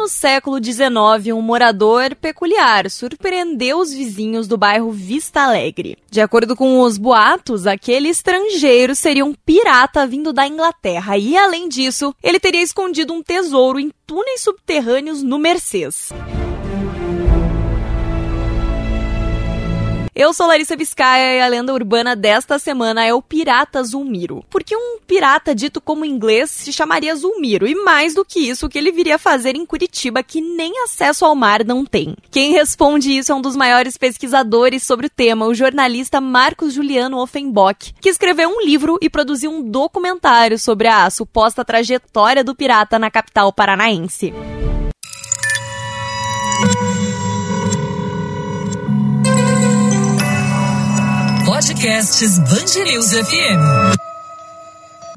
pleno século XIX, um morador peculiar surpreendeu os vizinhos do bairro Vista Alegre. De acordo com os boatos, aquele estrangeiro seria um pirata vindo da Inglaterra e, além disso, ele teria escondido um tesouro em túneis subterrâneos no Mercês. Eu sou Larissa Biscaia e a lenda urbana desta semana é o Pirata Zulmiro. Porque um pirata dito como inglês se chamaria Zulmiro e mais do que isso, o que ele viria fazer em Curitiba que nem acesso ao mar não tem. Quem responde isso é um dos maiores pesquisadores sobre o tema, o jornalista Marcos Juliano Offenbock, que escreveu um livro e produziu um documentário sobre a suposta trajetória do pirata na capital paranaense. Podcasts Bangerils FM.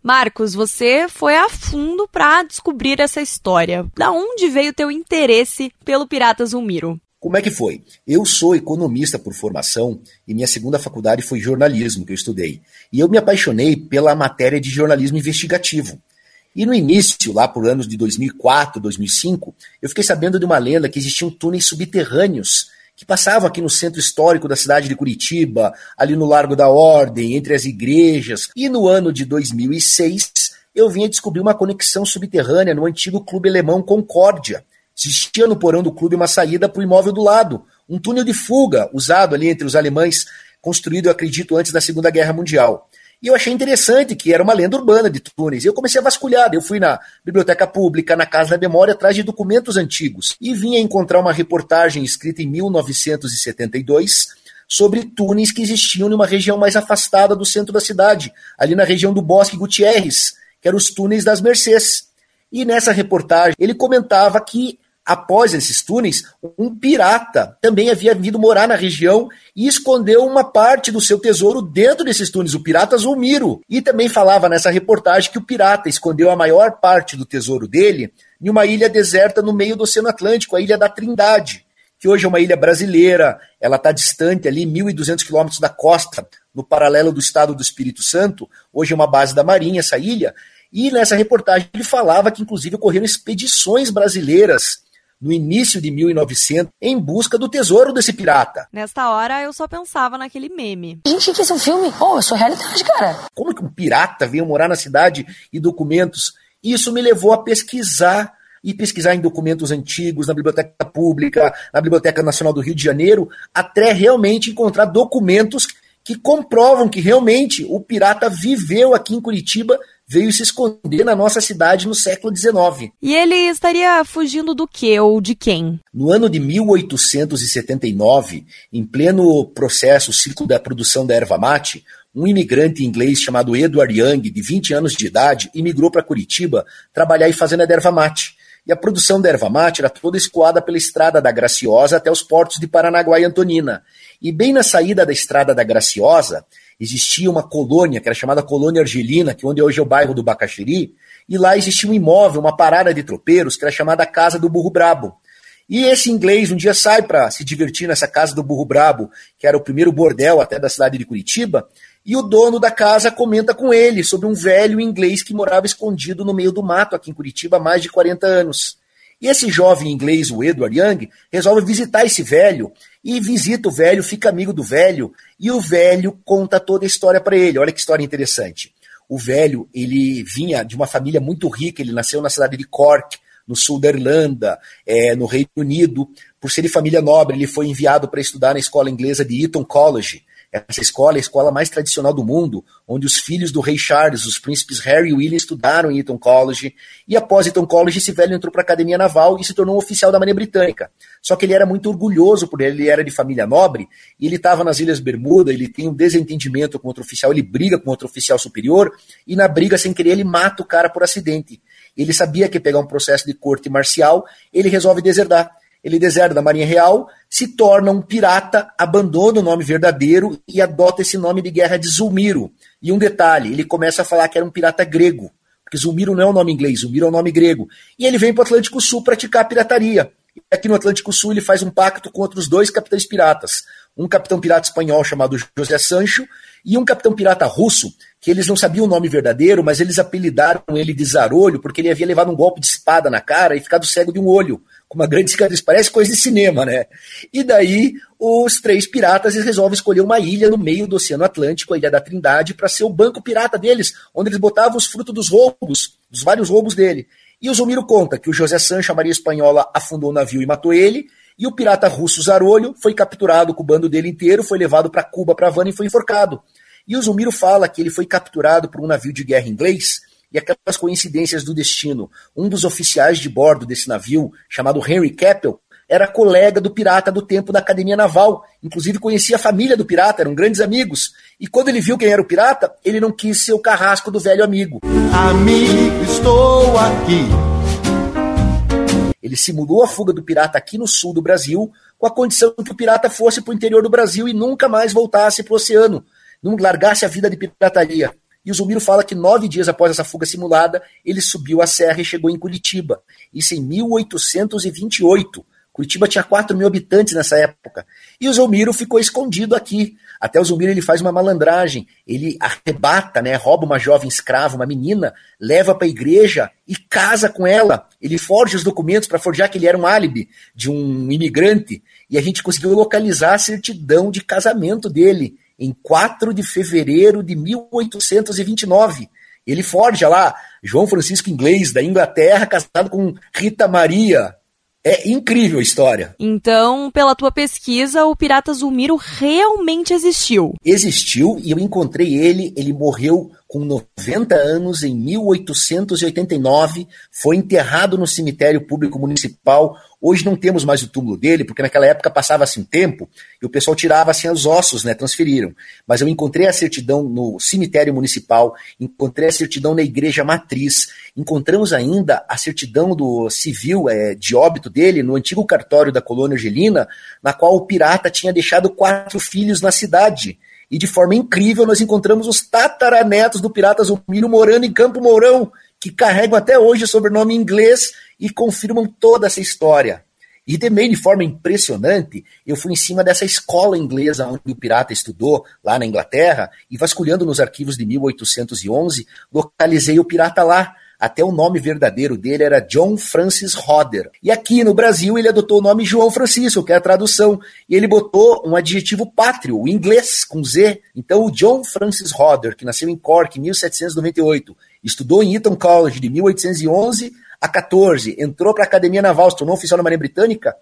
Marcos, você foi a fundo para descobrir essa história. Da onde veio teu interesse pelo Pirata Zulmiro? Como é que foi? Eu sou economista por formação e minha segunda faculdade foi jornalismo que eu estudei. E eu me apaixonei pela matéria de jornalismo investigativo. E no início, lá por anos de 2004, 2005, eu fiquei sabendo de uma lenda que existiam túneis subterrâneos que passavam aqui no centro histórico da cidade de Curitiba, ali no Largo da Ordem, entre as igrejas. E no ano de 2006, eu vinha descobrir uma conexão subterrânea no antigo clube alemão Concórdia. Existia no porão do clube uma saída para o imóvel do lado, um túnel de fuga usado ali entre os alemães, construído, acredito, antes da Segunda Guerra Mundial. E eu achei interessante que era uma lenda urbana de túneis. Eu comecei a vasculhar. Eu fui na biblioteca pública, na Casa da Memória, atrás de documentos antigos. E vim a encontrar uma reportagem escrita em 1972 sobre túneis que existiam numa região mais afastada do centro da cidade, ali na região do Bosque Gutierrez, que eram os túneis das Mercês. E nessa reportagem ele comentava que após esses túneis, um pirata também havia vindo morar na região e escondeu uma parte do seu tesouro dentro desses túneis, o pirata Zulmiro. E também falava nessa reportagem que o pirata escondeu a maior parte do tesouro dele em uma ilha deserta no meio do Oceano Atlântico, a Ilha da Trindade, que hoje é uma ilha brasileira, ela está distante ali 1.200 quilômetros da costa, no paralelo do estado do Espírito Santo, hoje é uma base da Marinha essa ilha, e nessa reportagem ele falava que inclusive ocorreram expedições brasileiras no início de 1900, em busca do tesouro desse pirata. Nesta hora eu só pensava naquele meme. Gente, que esse é um filme? Oh, isso é realidade, cara. Como que um pirata veio morar na cidade e documentos? Isso me levou a pesquisar e pesquisar em documentos antigos, na Biblioteca Pública, na Biblioteca Nacional do Rio de Janeiro, até realmente encontrar documentos que comprovam que realmente o pirata viveu aqui em Curitiba veio se esconder na nossa cidade no século XIX. E ele estaria fugindo do que ou de quem? No ano de 1879, em pleno processo, ciclo da produção da erva mate, um imigrante inglês chamado Edward Young, de 20 anos de idade, imigrou para Curitiba trabalhar em fazenda de erva mate. E a produção da erva mate era toda escoada pela estrada da Graciosa até os portos de Paranaguá e Antonina. E bem na saída da estrada da Graciosa, existia uma colônia, que era chamada Colônia Argelina, que é onde hoje é o bairro do Bacaxiri, e lá existia um imóvel, uma parada de tropeiros, que era chamada Casa do Burro Brabo. E esse inglês um dia sai para se divertir nessa Casa do Burro Brabo, que era o primeiro bordel até da cidade de Curitiba, e o dono da casa comenta com ele sobre um velho inglês que morava escondido no meio do mato aqui em Curitiba há mais de 40 anos. E esse jovem inglês, o Edward Young, resolve visitar esse velho e visita o velho, fica amigo do velho e o velho conta toda a história para ele. Olha que história interessante. O velho, ele vinha de uma família muito rica, ele nasceu na cidade de Cork, no sul da Irlanda, é, no Reino Unido. Por ser de família nobre, ele foi enviado para estudar na escola inglesa de Eton College, essa escola é a escola mais tradicional do mundo, onde os filhos do rei Charles, os príncipes Harry e William, estudaram em Eton College. E após Eton College, esse velho entrou para a academia naval e se tornou um oficial da Marinha Britânica. Só que ele era muito orgulhoso, porque ele era de família nobre, e ele estava nas Ilhas Bermuda, ele tem um desentendimento com outro oficial, ele briga com outro oficial superior, e na briga, sem querer, ele mata o cara por acidente. Ele sabia que ia pegar um processo de corte marcial, ele resolve deserdar ele deserta da Marinha Real, se torna um pirata, abandona o nome verdadeiro e adota esse nome de guerra de Zulmiro. E um detalhe, ele começa a falar que era um pirata grego, porque Zulmiro não é o um nome inglês, Zulmiro é um nome grego. E ele vem para o Atlântico Sul praticar pirataria. E aqui no Atlântico Sul ele faz um pacto com outros dois capitães piratas. Um capitão pirata espanhol chamado José Sancho e um capitão pirata russo, que eles não sabiam o nome verdadeiro, mas eles apelidaram ele de Zarolho porque ele havia levado um golpe de espada na cara e ficado cego de um olho com uma grande cicatriz, parece coisa de cinema, né? E daí os três piratas resolvem escolher uma ilha no meio do Oceano Atlântico, a Ilha da Trindade, para ser o banco pirata deles, onde eles botavam os frutos dos roubos, dos vários roubos dele. E o Zumiro conta que o José Sancho, a Maria Espanhola, afundou o navio e matou ele, e o pirata russo Zarolho foi capturado com o bando dele inteiro, foi levado para Cuba, para Havana e foi enforcado. E o Zumiro fala que ele foi capturado por um navio de guerra inglês e aquelas coincidências do destino. Um dos oficiais de bordo desse navio, chamado Henry Keppel, era colega do pirata do tempo da Academia Naval. Inclusive conhecia a família do pirata, eram grandes amigos. E quando ele viu quem era o pirata, ele não quis ser o carrasco do velho amigo. Amigo, estou aqui. Ele simulou a fuga do pirata aqui no sul do Brasil, com a condição que o pirata fosse para o interior do Brasil e nunca mais voltasse para o oceano, não largasse a vida de pirataria. E o Zumiro fala que nove dias após essa fuga simulada, ele subiu a serra e chegou em Curitiba. Isso em 1828. Curitiba tinha 4 mil habitantes nessa época. E o Zulmiro ficou escondido aqui. Até o Zulmiro ele faz uma malandragem. Ele arrebata, né, rouba uma jovem escrava, uma menina, leva para a igreja e casa com ela. Ele forja os documentos para forjar que ele era um álibi de um imigrante. E a gente conseguiu localizar a certidão de casamento dele em 4 de fevereiro de 1829. Ele forja lá João Francisco Inglês, da Inglaterra, casado com Rita Maria, é incrível a história. Então, pela tua pesquisa, o pirata Zulmiro realmente existiu. Existiu e eu encontrei ele, ele morreu com 90 anos, em 1889, foi enterrado no cemitério público municipal. Hoje não temos mais o túmulo dele, porque naquela época passava assim tempo e o pessoal tirava assim os ossos, né, transferiram. Mas eu encontrei a certidão no cemitério municipal, encontrei a certidão na igreja matriz, encontramos ainda a certidão do civil é, de óbito dele no antigo cartório da colônia argelina, na qual o pirata tinha deixado quatro filhos na cidade. E de forma incrível, nós encontramos os tataranetos do Pirata Zumiro morando em Campo Mourão, que carregam até hoje o sobrenome inglês e confirmam toda essa história. E também, de forma impressionante, eu fui em cima dessa escola inglesa onde o pirata estudou, lá na Inglaterra, e vasculhando nos arquivos de 1811, localizei o pirata lá. Até o nome verdadeiro dele era John Francis Hodder. E aqui no Brasil ele adotou o nome João Francisco, que é a tradução. E ele botou um adjetivo pátrio, o inglês, com Z. Então o John Francis Hodder, que nasceu em Cork em 1798, estudou em Eton College de 1811 a 14, entrou para a Academia Naval, se tornou oficial na Marinha Britânica,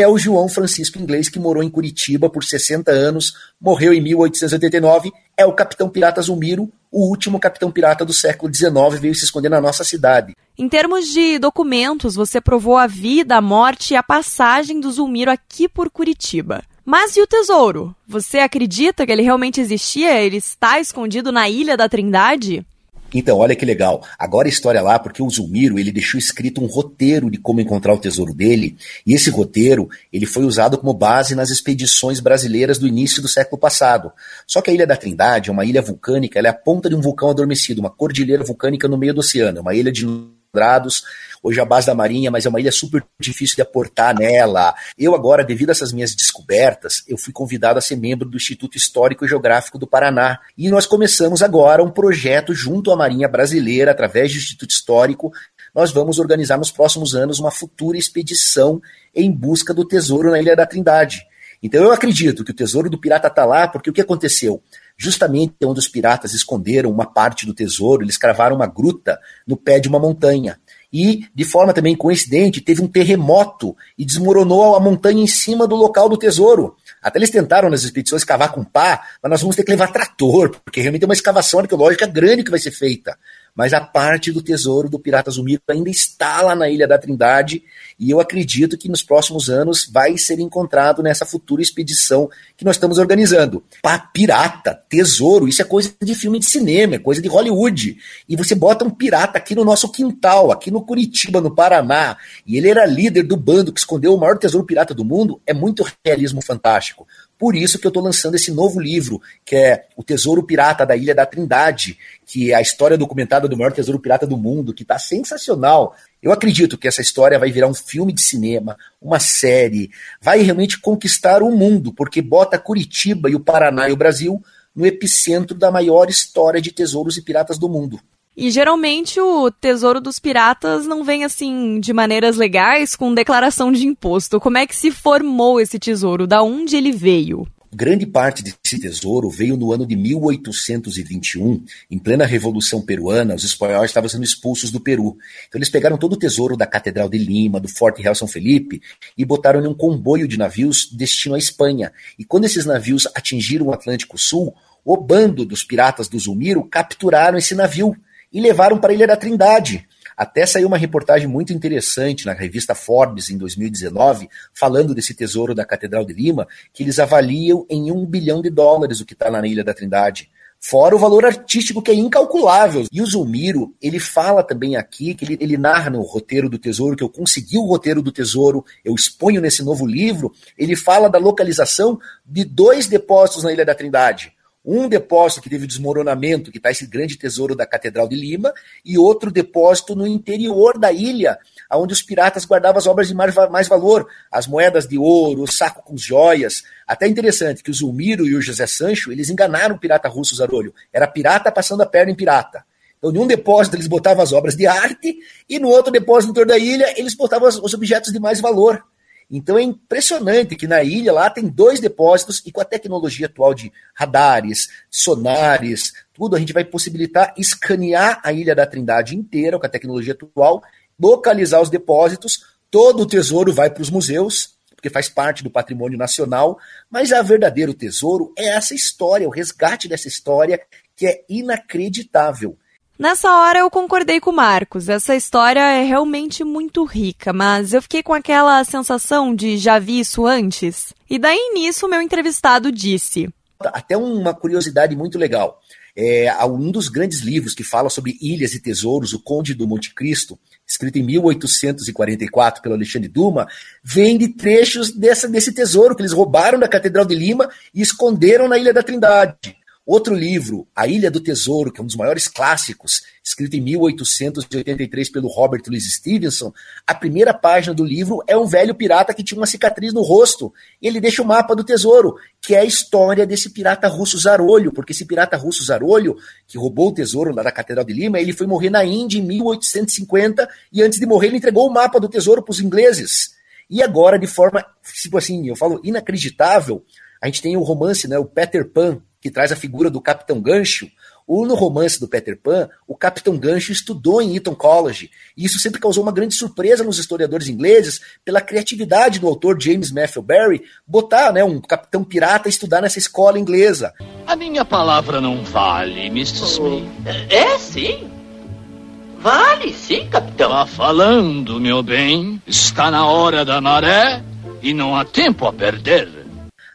é o João Francisco Inglês, que morou em Curitiba por 60 anos, morreu em 1889, é o capitão pirata Zumiro, o último capitão pirata do século XIX, veio se esconder na nossa cidade. Em termos de documentos, você provou a vida, a morte e a passagem do Zulmiro aqui por Curitiba. Mas e o tesouro? Você acredita que ele realmente existia? Ele está escondido na Ilha da Trindade? Então, olha que legal. Agora a história lá, porque o Zulmiro, ele deixou escrito um roteiro de como encontrar o tesouro dele, e esse roteiro, ele foi usado como base nas expedições brasileiras do início do século passado. Só que a Ilha da Trindade é uma ilha vulcânica, ela é a ponta de um vulcão adormecido, uma cordilheira vulcânica no meio do oceano, é uma ilha de Andrados, hoje a base da Marinha, mas é uma ilha super difícil de aportar nela. Eu agora, devido a essas minhas descobertas, eu fui convidado a ser membro do Instituto Histórico e Geográfico do Paraná. E nós começamos agora um projeto junto à Marinha Brasileira, através do Instituto Histórico, nós vamos organizar nos próximos anos uma futura expedição em busca do tesouro na Ilha da Trindade. Então eu acredito que o tesouro do pirata está lá, porque o que aconteceu? Justamente onde os piratas esconderam uma parte do tesouro, eles cravaram uma gruta no pé de uma montanha. E, de forma também coincidente, teve um terremoto e desmoronou a montanha em cima do local do tesouro. Até eles tentaram nas expedições cavar com pá, mas nós vamos ter que levar trator, porque realmente é uma escavação arqueológica grande que vai ser feita mas a parte do tesouro do Pirata Zumiro ainda está lá na Ilha da Trindade e eu acredito que nos próximos anos vai ser encontrado nessa futura expedição que nós estamos organizando. Pá, pirata, tesouro, isso é coisa de filme de cinema, é coisa de Hollywood. E você bota um pirata aqui no nosso quintal, aqui no Curitiba, no Paraná, e ele era líder do bando que escondeu o maior tesouro pirata do mundo, é muito realismo fantástico. Por isso que eu estou lançando esse novo livro, que é O Tesouro Pirata da Ilha da Trindade, que é a história documentada do maior tesouro pirata do mundo, que está sensacional. Eu acredito que essa história vai virar um filme de cinema, uma série, vai realmente conquistar o mundo, porque bota Curitiba e o Paraná e o Brasil no epicentro da maior história de tesouros e piratas do mundo. E geralmente o tesouro dos piratas não vem assim de maneiras legais com declaração de imposto. Como é que se formou esse tesouro? Da onde ele veio? Grande parte desse tesouro veio no ano de 1821, em plena Revolução Peruana, os espanhóis estavam sendo expulsos do Peru. Então eles pegaram todo o tesouro da Catedral de Lima, do Forte Real São Felipe, e botaram em um comboio de navios destino à Espanha. E quando esses navios atingiram o Atlântico Sul, o bando dos piratas do Zulmiro capturaram esse navio e levaram para a Ilha da Trindade. Até saiu uma reportagem muito interessante na revista Forbes em 2019, falando desse tesouro da Catedral de Lima, que eles avaliam em um bilhão de dólares o que está na Ilha da Trindade. Fora o valor artístico que é incalculável. E o Zulmiro, ele fala também aqui, que ele, ele narra no roteiro do tesouro, que eu consegui o roteiro do tesouro, eu exponho nesse novo livro, ele fala da localização de dois depósitos na Ilha da Trindade. Um depósito que teve desmoronamento, que está esse grande tesouro da Catedral de Lima, e outro depósito no interior da ilha, onde os piratas guardavam as obras de mais, mais valor, as moedas de ouro, o saco com joias. Até interessante que o Zulmiro e o José Sancho, eles enganaram o pirata russo Zarolho. Era pirata passando a perna em pirata. Então, em um depósito eles botavam as obras de arte, e no outro depósito no interior da ilha eles botavam os objetos de mais valor. Então é impressionante que na ilha lá tem dois depósitos e com a tecnologia atual de radares, sonares, tudo, a gente vai possibilitar escanear a ilha da Trindade inteira com a tecnologia atual, localizar os depósitos, todo o tesouro vai para os museus, porque faz parte do patrimônio nacional, mas a verdadeiro tesouro é essa história, o resgate dessa história que é inacreditável. Nessa hora eu concordei com o Marcos. Essa história é realmente muito rica, mas eu fiquei com aquela sensação de já vi isso antes. E daí nisso meu entrevistado disse: Até uma curiosidade muito legal. É, um dos grandes livros que fala sobre ilhas e tesouros, O Conde do Monte Cristo, escrito em 1844 pelo Alexandre Dumas, vem de trechos dessa, desse tesouro que eles roubaram da Catedral de Lima e esconderam na Ilha da Trindade. Outro livro, A Ilha do Tesouro, que é um dos maiores clássicos, escrito em 1883 pelo Robert Louis Stevenson, a primeira página do livro é um velho pirata que tinha uma cicatriz no rosto. Ele deixa o mapa do tesouro, que é a história desse pirata russo Zarolho, porque esse pirata russo Zarolho, que roubou o tesouro lá da Catedral de Lima, ele foi morrer na Índia em 1850 e antes de morrer ele entregou o mapa do tesouro para os ingleses. E agora, de forma, tipo assim, eu falo inacreditável, a gente tem o romance, né, o Peter Pan, que traz a figura do Capitão Gancho, ou no romance do Peter Pan, o Capitão Gancho estudou em Eton College, e isso sempre causou uma grande surpresa nos historiadores ingleses pela criatividade do autor James Matthew Barry botar né, um capitão pirata a estudar nessa escola inglesa. A minha palavra não vale, Mr. Smith. É, sim. Vale, sim, capitão. Tá falando, meu bem. Está na hora da maré e não há tempo a perder.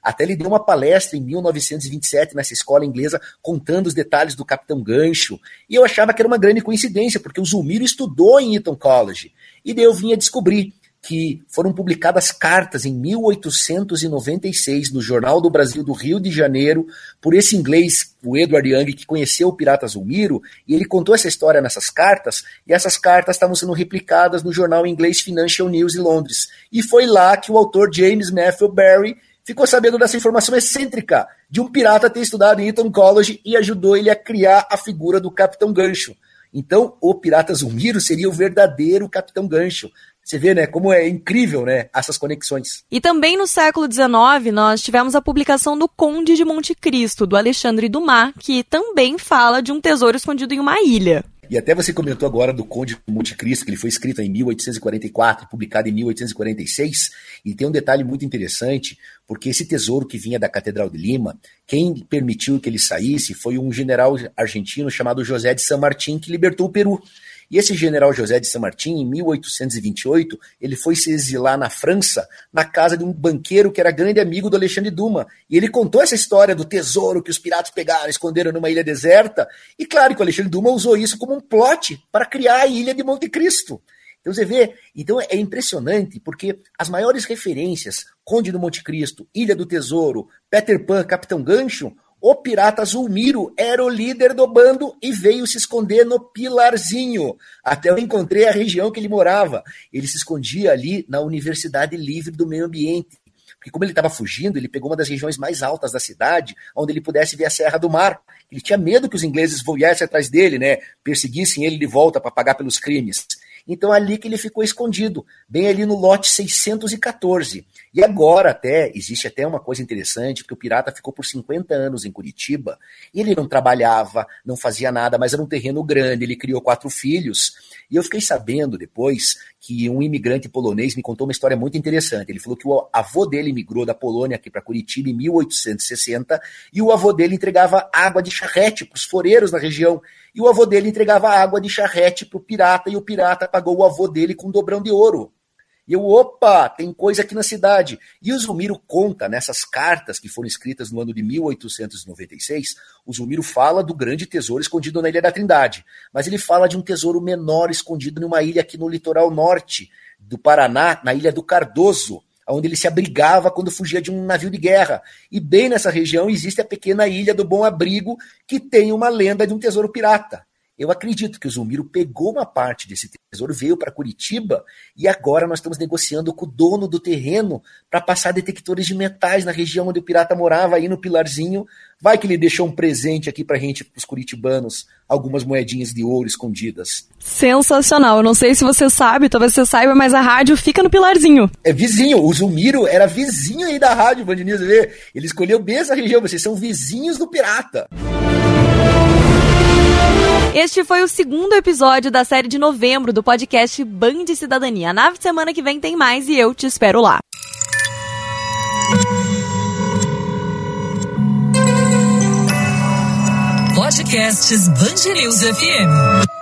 Até ele deu uma palestra em 1927 nessa escola inglesa contando os detalhes do Capitão Gancho. E eu achava que era uma grande coincidência, porque o Zulmiro estudou em Eton College. E daí eu vinha descobrir que foram publicadas cartas em 1896 no Jornal do Brasil do Rio de Janeiro por esse inglês, o Edward Young, que conheceu o pirata Zulmiro, e ele contou essa história nessas cartas, e essas cartas estavam sendo replicadas no jornal inglês Financial News em Londres. E foi lá que o autor James Matthew Barry ficou sabendo dessa informação excêntrica de um pirata ter estudado em Eton College e ajudou ele a criar a figura do Capitão Gancho. Então, o Pirata Zulmiro seria o verdadeiro Capitão Gancho. Você vê, né, como é incrível, né, essas conexões. E também no século XIX, nós tivemos a publicação do Conde de Monte Cristo, do Alexandre Dumas, que também fala de um tesouro escondido em uma ilha. E até você comentou agora do Conde de Monte Cristo, que ele foi escrito em 1844, publicado em 1846, e tem um detalhe muito interessante, porque esse tesouro que vinha da Catedral de Lima, quem permitiu que ele saísse foi um general argentino chamado José de San Martín, que libertou o Peru. E esse general José de San Martín, em 1828, ele foi se exilar na França, na casa de um banqueiro que era grande amigo do Alexandre Dumas. E ele contou essa história do tesouro que os piratas pegaram, esconderam numa ilha deserta. E claro que o Alexandre Dumas usou isso como um plot para criar a ilha de Monte Cristo. Então você vê, então é impressionante, porque as maiores referências, Conde do Monte Cristo, Ilha do Tesouro, Peter Pan, Capitão Gancho, o pirata Zulmiro era o líder do bando e veio se esconder no Pilarzinho. Até eu encontrei a região que ele morava. Ele se escondia ali na Universidade Livre do Meio Ambiente. Porque como ele estava fugindo, ele pegou uma das regiões mais altas da cidade, onde ele pudesse ver a Serra do Mar. Ele tinha medo que os ingleses viessem atrás dele, né? Perseguissem ele de volta para pagar pelos crimes. Então ali que ele ficou escondido, bem ali no lote 614. E agora até, existe até uma coisa interessante, porque o pirata ficou por 50 anos em Curitiba, e ele não trabalhava, não fazia nada, mas era um terreno grande, ele criou quatro filhos, e eu fiquei sabendo depois que um imigrante polonês me contou uma história muito interessante. Ele falou que o avô dele migrou da Polônia aqui para Curitiba em 1860 e o avô dele entregava água de charrete para os foreiros na região. E o avô dele entregava água de charrete para o pirata e o pirata pagou o avô dele com um dobrão de ouro. E eu, opa, tem coisa aqui na cidade. E o Zulmiro conta nessas cartas que foram escritas no ano de 1896, o Zulmiro fala do grande tesouro escondido na Ilha da Trindade. Mas ele fala de um tesouro menor escondido numa ilha aqui no litoral norte do Paraná, na Ilha do Cardoso, onde ele se abrigava quando fugia de um navio de guerra. E bem nessa região existe a pequena ilha do Bom Abrigo, que tem uma lenda de um tesouro pirata. Eu acredito que o Zulmiro pegou uma parte desse tesouro, veio para Curitiba e agora nós estamos negociando com o dono do terreno para passar detectores de metais na região onde o pirata morava, aí no Pilarzinho. Vai que ele deixou um presente aqui para a gente, para os curitibanos, algumas moedinhas de ouro escondidas. Sensacional. Eu não sei se você sabe, talvez você saiba, mas a rádio fica no Pilarzinho. É vizinho. O Zulmiro era vizinho aí da rádio, Band News. Ele escolheu bem essa região. Vocês são vizinhos do pirata. Este foi o segundo episódio da série de novembro do podcast Band Cidadania. Na semana que vem tem mais e eu te espero lá. Podcasts News FM.